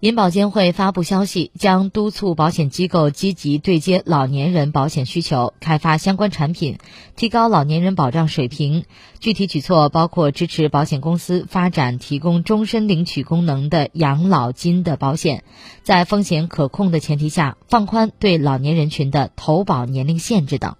银保监会发布消息将督促保险机构积极对接老年人保险需求开发相关产品提高老年人保障水平具体举措包括支持保险公司发展提供终身领取功能的养老金的保险在风险可控的前提下放宽对老年人群的投保年龄限制等。